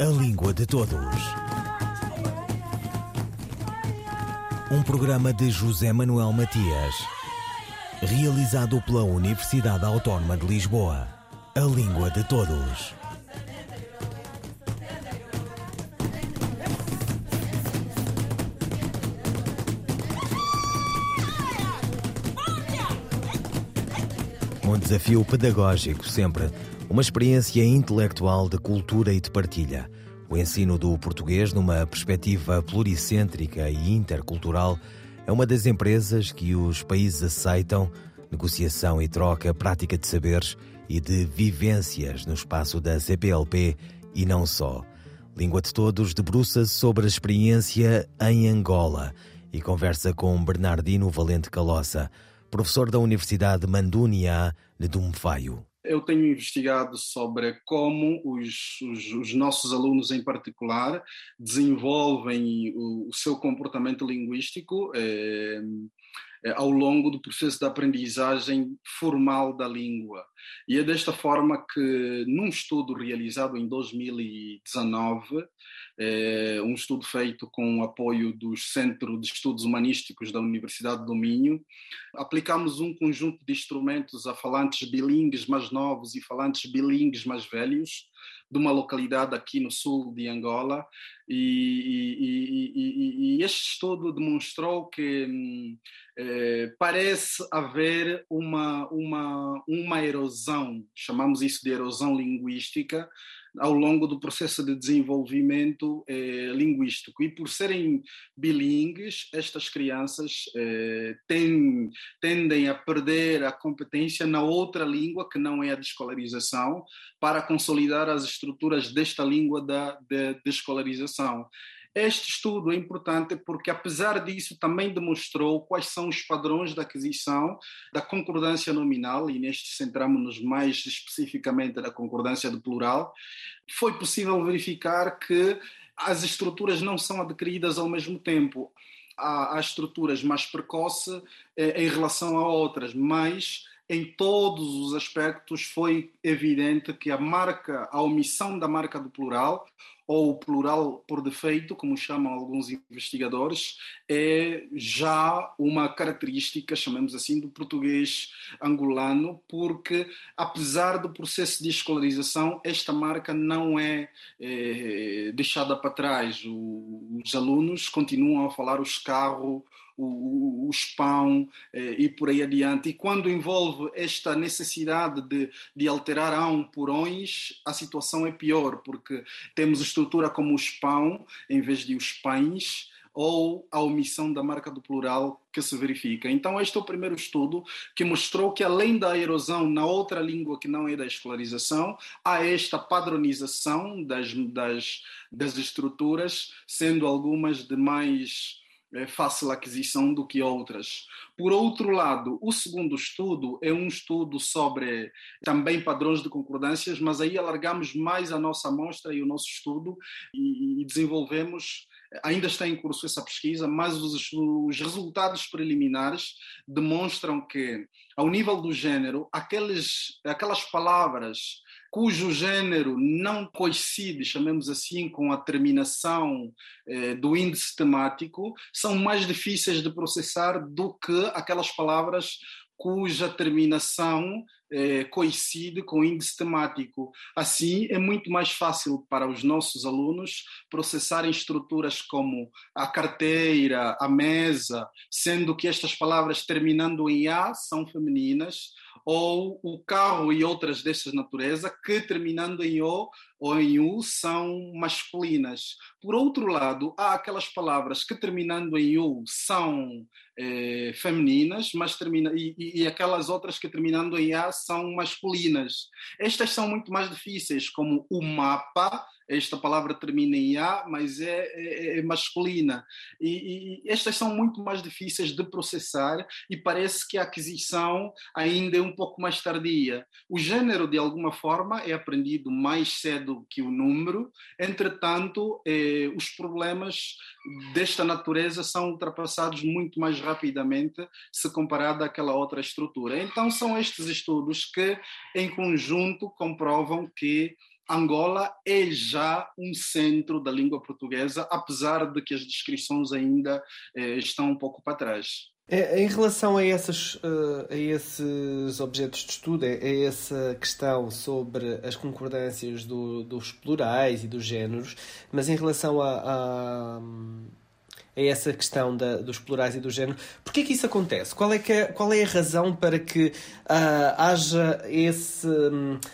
A Língua de Todos. Um programa de José Manuel Matias, realizado pela Universidade Autónoma de Lisboa. A Língua de Todos. Um desafio pedagógico sempre, uma experiência intelectual de cultura e de partilha. O ensino do português numa perspectiva pluricêntrica e intercultural é uma das empresas que os países aceitam, negociação e troca, prática de saberes e de vivências no espaço da CPLP e não só. Língua de Todos debruça-se sobre a experiência em Angola e conversa com Bernardino Valente Calossa, professor da Universidade Mandunia de Dumfaio. Eu tenho investigado sobre como os, os, os nossos alunos, em particular, desenvolvem o, o seu comportamento linguístico eh, ao longo do processo de aprendizagem formal da língua. E é desta forma que, num estudo realizado em 2019, é um estudo feito com o apoio do Centro de Estudos Humanísticos da Universidade do Minho. Aplicamos um conjunto de instrumentos a falantes bilingues mais novos e falantes bilingues mais velhos, de uma localidade aqui no sul de Angola, e, e, e, e este estudo demonstrou que eh, parece haver uma, uma, uma erosão, chamamos isso de erosão linguística, ao longo do processo de desenvolvimento eh, linguístico. E por serem bilíngues, estas crianças eh, tendem a perder a competência na outra língua, que não é a de escolarização, para consolidar as estruturas desta língua da de, de escolarização. Este estudo é importante porque, apesar disso, também demonstrou quais são os padrões de aquisição da concordância nominal, e neste centramos-nos mais especificamente na concordância do plural. Foi possível verificar que as estruturas não são adquiridas ao mesmo tempo. Há, há estruturas mais precoces eh, em relação a outras, mas em todos os aspectos foi evidente que a marca, a omissão da marca do plural ou o plural por defeito, como chamam alguns investigadores, é já uma característica, chamamos assim, do português angolano, porque apesar do processo de escolarização, esta marca não é, é deixada para trás. O, os alunos continuam a falar os carros, o, o eh, e por aí adiante. E quando envolve esta necessidade de, de alterar ão por ões, a situação é pior, porque temos estrutura como os pão em vez de os pães ou a omissão da marca do plural que se verifica. Então, este é o primeiro estudo que mostrou que, além da erosão na outra língua que não é da escolarização, há esta padronização das, das, das estruturas, sendo algumas de mais é, fácil aquisição do que outras. Por outro lado, o segundo estudo é um estudo sobre também padrões de concordâncias, mas aí alargamos mais a nossa amostra e o nosso estudo e, e desenvolvemos. Ainda está em curso essa pesquisa, mas os, os resultados preliminares demonstram que, ao nível do gênero, aqueles, aquelas palavras cujo gênero não coincide, chamemos assim, com a terminação eh, do índice temático, são mais difíceis de processar do que aquelas palavras cuja terminação eh, coincide com o índice temático. Assim, é muito mais fácil para os nossos alunos processarem estruturas como a carteira, a mesa, sendo que estas palavras terminando em A são femininas, ou o carro e outras dessas natureza que terminando em O ou são masculinas. Por outro lado, há aquelas palavras que terminando em U são eh, femininas, mas termina, e, e, aquelas outras que terminando em A são masculinas. Estas são muito mais difíceis, como o mapa, esta palavra termina em A, mas é, é, é masculina. E, e, estas são muito mais difíceis de processar e parece que a aquisição ainda é um pouco mais tardia. O gênero, de alguma forma, é aprendido mais cedo que o número, entretanto, eh, os problemas desta natureza são ultrapassados muito mais rapidamente se comparado àquela outra estrutura. Então, são estes estudos que, em conjunto, comprovam que Angola é já um centro da língua portuguesa, apesar de que as descrições ainda eh, estão um pouco para trás. É, em relação a, essas, uh, a esses objetos de estudo, a, a essa questão sobre as concordâncias do, dos plurais e dos géneros, mas em relação a, a, a essa questão da, dos plurais e do género, porquê que isso acontece? Qual é, que é, qual é a razão para que uh, haja esse. Um, eh,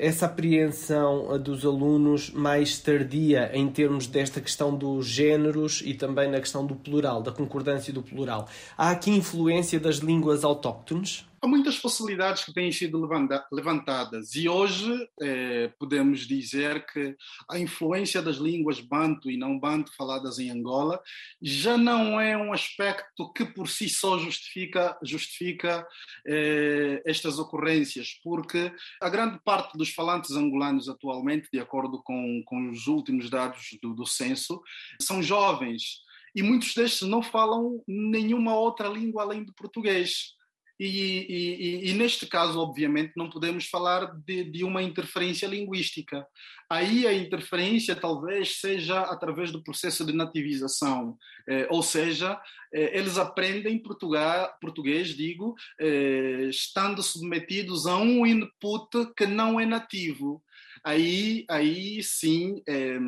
essa apreensão dos alunos mais tardia em termos desta questão dos géneros e também na questão do plural, da concordância do plural. Há aqui influência das línguas autóctones? Há muitas possibilidades que têm sido levantadas e hoje eh, podemos dizer que a influência das línguas banto e não banto faladas em Angola já não é um aspecto que por si só justifica, justifica eh, estas ocorrências, porque a grande parte dos falantes angolanos atualmente, de acordo com, com os últimos dados do, do censo, são jovens e muitos destes não falam nenhuma outra língua além do português. E, e, e, neste caso, obviamente, não podemos falar de, de, uma interferência linguística. Aí a interferência talvez seja através do processo de nativização, eh, ou seja, eh, eles aprendem português, português digo, eh, estando submetidos a um input que não é nativo aí, aí sim é,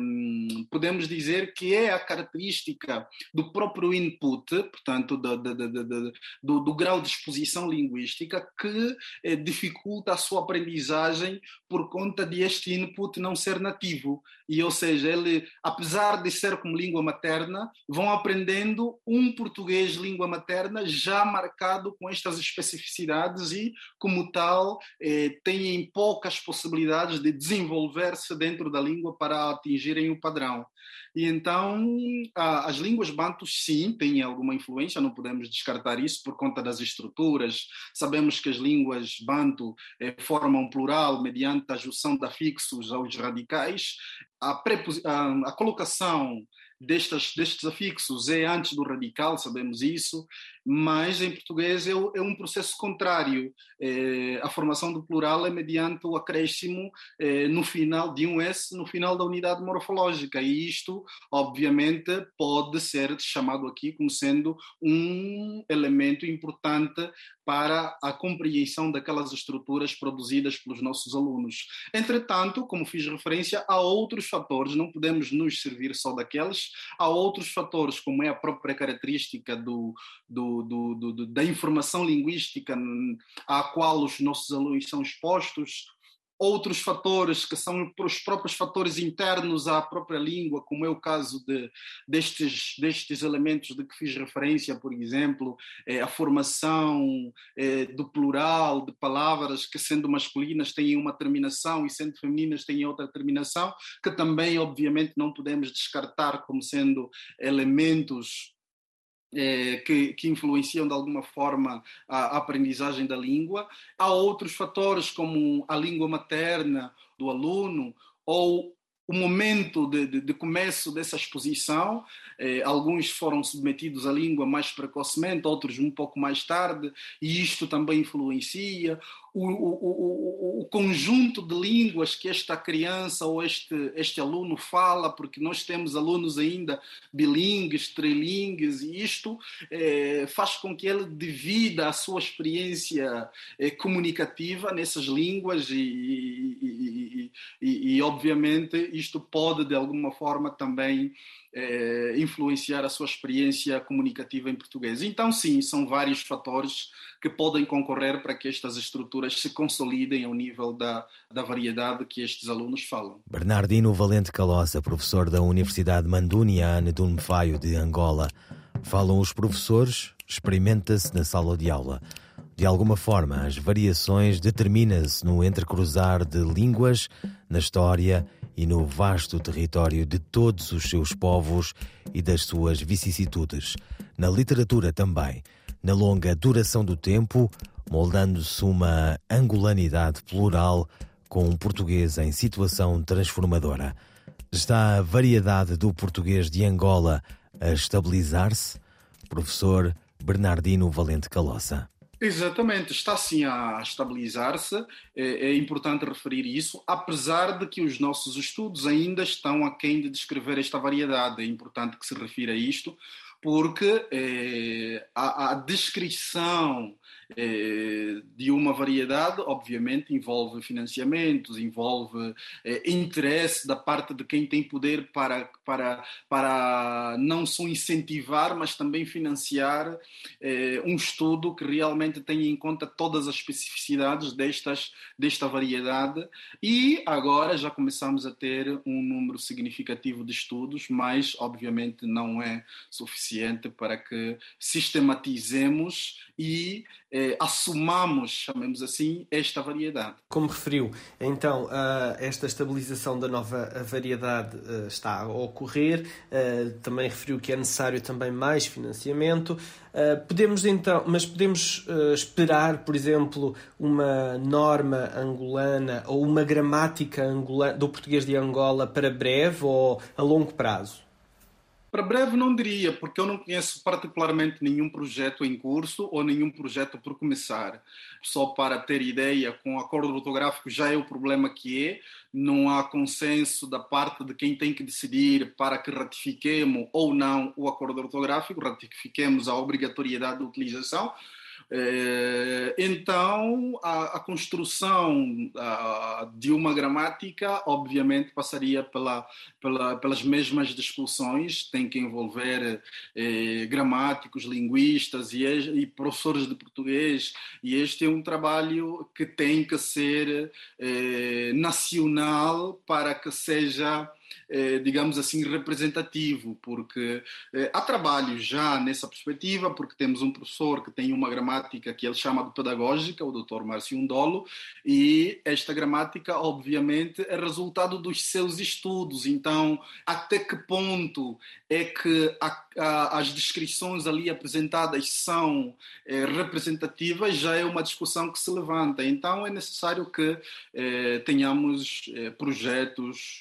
podemos dizer que é a característica do próprio input, portanto, do, do, do, do, do grau de exposição linguística, que é, dificulta a sua aprendizagem por conta de este input não ser nativo. E, ou seja, ele, apesar de ser como língua materna, vão aprendendo um português língua materna já marcado com estas especificidades e, como tal, eh, têm poucas possibilidades de desenvolver desenvolver-se dentro da língua para atingirem o padrão. E então, as línguas bantus, sim, têm alguma influência, não podemos descartar isso por conta das estruturas. Sabemos que as línguas bantu eh, formam plural mediante a junção de afixos aos radicais. A, a, colocação destes afixos é antes do radical, sabemos isso, mas em português é, é um processo contrário. É, a formação do plural é mediante o acréscimo é, no final de um S no final da unidade morfológica, e isto, obviamente, pode ser chamado aqui como sendo um elemento importante para a compreensão daquelas estruturas produzidas pelos nossos alunos. Entretanto, como fiz referência, há outros fatores, não podemos nos servir só daqueles, há outros fatores, como é a própria característica do, do do, do, da informação linguística à qual os nossos alunos são expostos, outros fatores que são os próprios fatores internos à própria língua, como é o caso de, destes, destes elementos de que fiz referência, por exemplo, é, a formação é, do plural de palavras que, sendo masculinas, têm uma terminação e, sendo femininas, têm outra terminação, que também, obviamente, não podemos descartar como sendo elementos é, que, que, influenciam de alguma forma a, a, aprendizagem da língua. Há outros fatores, como a língua materna do aluno ou o momento de, de, de começo dessa exposição. Eh, alguns foram submetidos à língua mais precocemente, outros um pouco mais tarde, e isto também influencia o, o, o, conjunto de línguas que esta criança ou este, este aluno fala, porque nós temos alunos ainda bilingues, trilingues, e isto é, faz com que ele divida a sua experiência é, comunicativa nessas línguas e, e, e, e, obviamente, isto pode, de alguma forma, também é, influenciar a sua experiência comunicativa em português. Então, sim, são vários fatores que podem concorrer para que estas estruturas se consolidem ao nível da, da variedade que estes alunos falam. Bernardino Valente Calossa, professor da Universidade Manduniane do Mfaio de Angola. Falam os professores, experimenta-se na sala de aula. De alguma forma, as variações determinam-se no entrecruzar de línguas, na história e no vasto território de todos os seus povos e das suas vicissitudes. Na literatura também na longa duração do tempo, moldando-se uma angolanidade plural com um português em situação transformadora. Está a variedade do português de Angola a estabilizar-se? Professor Bernardino Valente Calossa. Exatamente, está sim a estabilizar-se, é, é, importante referir isso, apesar de que os nossos estudos ainda estão aquém de descrever esta variedade, é importante que se refira a isto, porque é, a, a descrição de uma variedade, obviamente, envolve financiamentos, envolve é, interesse da parte de quem tem poder para, para, para não só incentivar, mas também financiar é, um estudo que realmente tenha em conta todas as especificidades destas, desta variedade. E agora já começamos a ter um número significativo de estudos, mas, obviamente, não é suficiente para que sistematizemos e eh, assumamos, chamemos assim, esta variedade. Como referiu, então, esta estabilização da nova variedade uh, está a ocorrer, uh, também referiu que é necessário também mais financiamento. podemos então, mas podemos esperar, por exemplo, uma norma angolana ou uma gramática angolana, do português de Angola para breve ou a longo prazo? Para breve não diria, porque eu não conheço particularmente nenhum projeto em curso ou nenhum projeto por começar. Só para ter ideia, com o acordo ortográfico já é o problema que é, não há consenso da parte de quem tem que decidir para que ratifiquemos ou não o acordo ortográfico, ratifiquemos a obrigatoriedade de utilização. Eh, então, a, a construção a, de uma gramática, obviamente, passaria pela, pela, pelas mesmas discussões, tem que envolver eh, gramáticos, linguistas e, e, professores de português, e este é um trabalho que tem que ser eh, nacional para que seja eh, digamos assim, representativo, porque eh, há trabalho já nessa perspectiva, porque temos um professor que tem uma gramática que ele chama de pedagógica, o Dr. Márcio Undolo, e esta gramática, obviamente, é resultado dos seus estudos. Então, até que ponto é que a, a, as descrições ali apresentadas são é, representativas, já é uma discussão que se levanta. Então, é necessário que é, tenhamos é, projetos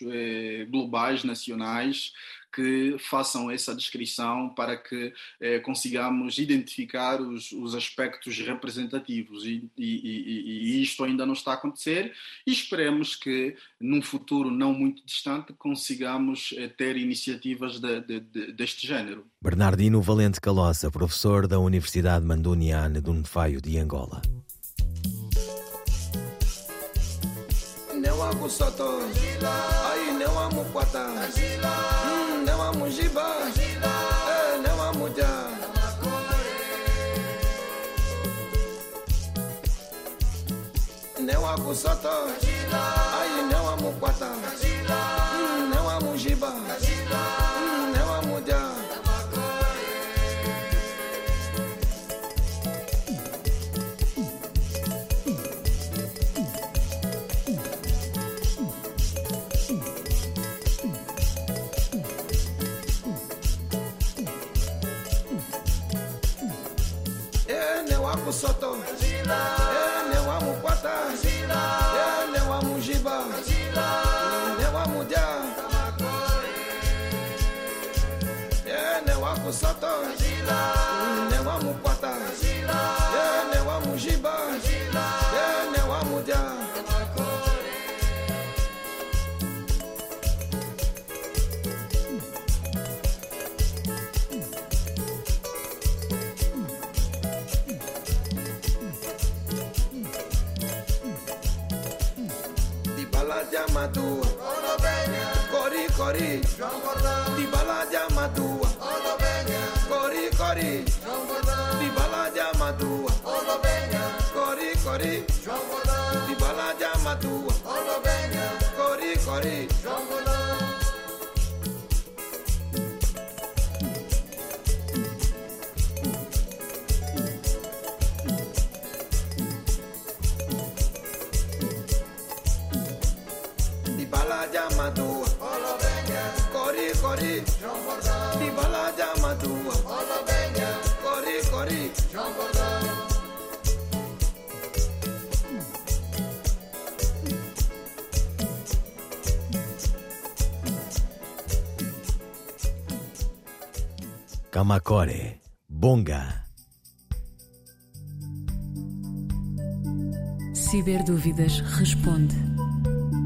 globais, nacionais, que façam essa descrição para que eh, consigamos identificar os, os aspectos representativos e, e, e, e, isto ainda não está a acontecer e esperemos que num futuro não muito distante consigamos eh, ter iniciativas de, de, de, deste género. Bernardino Valente Calossa, professor da Universidade Manduniane do Nefaio de Angola. mujiba. Eh, na ne wa kusata ayi ne wa mukwata. wakusata ne wamupata ne wamujiba ne wamudia dibala dia matua korikori kori, Strongbola, Ibola Jamatua, Olo Benga, Kori Kori, Strongbola. Jamatua, Olo Benga, Kori Kori, Strongbola, Ibola Jamatua, Olo Benga, Kori Kori, Strongbola. Kamacore, Bonga. Ciber Dúvidas responde.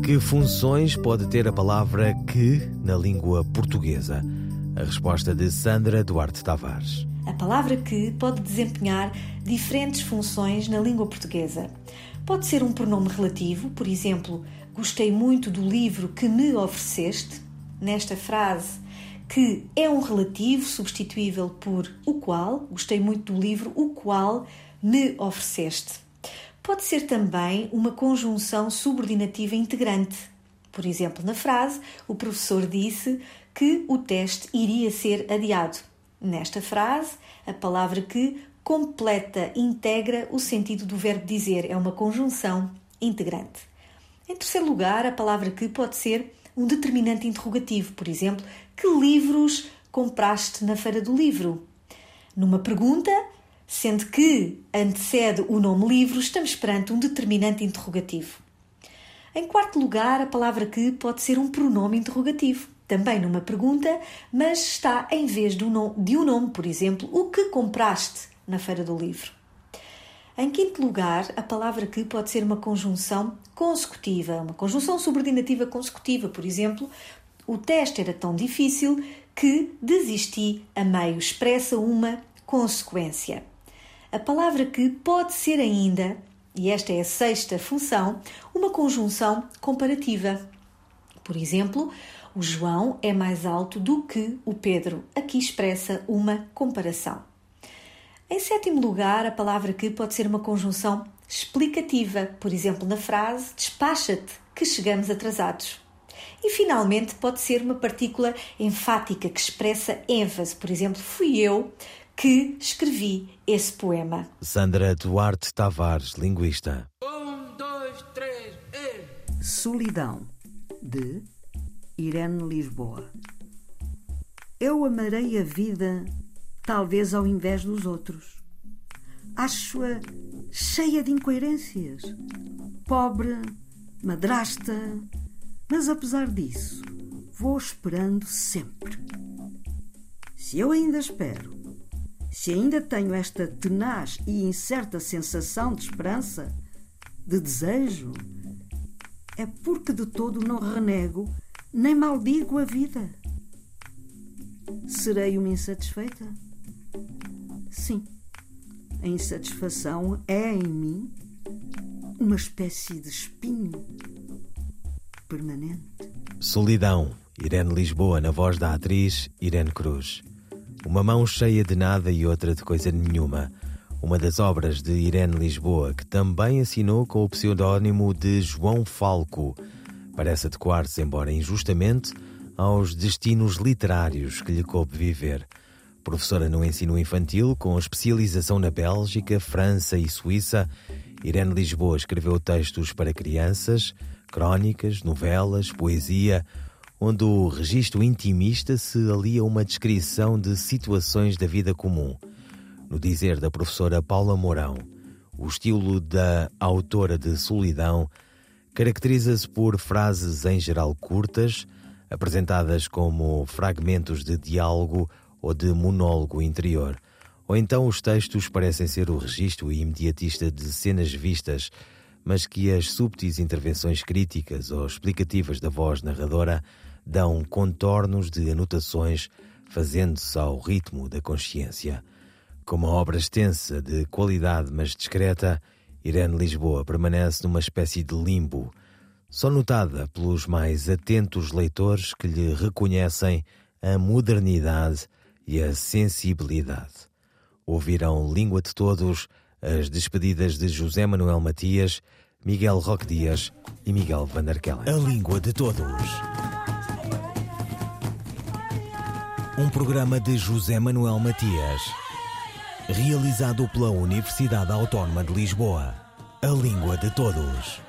Que funções pode ter a palavra que na língua portuguesa? A resposta de Sandra Duarte Tavares. A palavra que pode desempenhar diferentes funções na língua portuguesa. Pode ser um pronome relativo, por exemplo, gostei muito do livro que me ofereceste. Nesta frase, que é um relativo substituível por o qual, gostei muito do livro, o qual me ofereceste. Pode ser também uma conjunção subordinativa integrante. Por exemplo, na frase, o professor disse que o teste iria ser adiado. Nesta frase, a palavra que completa, integra o sentido do verbo dizer, é uma conjunção integrante. Em terceiro lugar, a palavra que pode ser um determinante interrogativo, por exemplo, que livros compraste na Feira do Livro? Numa pergunta, sendo que antecede o nome livro, estamos perante um determinante interrogativo. Em quarto lugar, a palavra que pode ser um pronome interrogativo, também numa pergunta, mas está em vez de um nome, por exemplo, o que compraste na Feira do Livro. Em quinto lugar, a palavra que pode ser uma conjunção consecutiva, uma conjunção subordinativa consecutiva, por exemplo, o teste era tão difícil que desisti a meio, expressa uma consequência. A palavra que pode ser ainda, e esta é a sexta função, uma conjunção comparativa. Por exemplo, o João é mais alto do que o Pedro. Aqui expressa uma comparação. Em sétimo lugar, a palavra que pode ser uma conjunção explicativa, por exemplo, na frase despacha-te que chegamos atrasados. E finalmente pode ser uma partícula enfática que expressa ênfase, por exemplo, fui eu que escrevi esse poema. Sandra Duarte Tavares, linguista. Um, dois, três, e... Solidão, de Irene Lisboa. Eu amarei a vida talvez ao invés dos outros. Acho-a cheia de incoerências, pobre, madrasta, mas apesar disso, vou esperando sempre. Se eu ainda espero, se ainda tenho esta tenaz e incerta sensação de esperança, de desejo, é porque de todo não renego nem maldigo a vida. Serei uma insatisfeita? Sim, a insatisfação é em mim uma espécie de espinho permanente. Solidão, Irene Lisboa, na voz da atriz Irene Cruz. Uma mão cheia de nada e outra de coisa nenhuma. Uma das obras de Irene Lisboa, que também assinou com o pseudónimo de João Falco. Parece adequar-se, embora injustamente, aos destinos literários que lhe coube viver professora no ensino infantil com especialização na Bélgica, França e Suíça, Irene Lisboa escreveu textos para crianças, crónicas, novelas, poesia, onde o registro intimista se alia a uma descrição de situações da vida comum. No dizer da professora Paula Mourão, o estilo da autora de Solidão caracteriza-se por frases em geral curtas, apresentadas como fragmentos de diálogo ou de monólogo interior. Ou então os textos parecem ser o registro imediatista de cenas vistas, mas que as subtis intervenções críticas ou explicativas da voz narradora dão contornos de anotações, fazendo-se ao ritmo da consciência. Como uma obra extensa, de qualidade mas discreta, Irene Lisboa permanece numa espécie de limbo, só notada pelos mais atentos leitores que lhe reconhecem a modernidade e a sensibilidade. Ouvirão Língua de Todos as despedidas de José Manuel Matias, Miguel Roque Dias e Miguel Van Kellen. A Língua de Todos. Um programa de José Manuel Matias, realizado pela Universidade Autónoma de Lisboa. A Língua de Todos.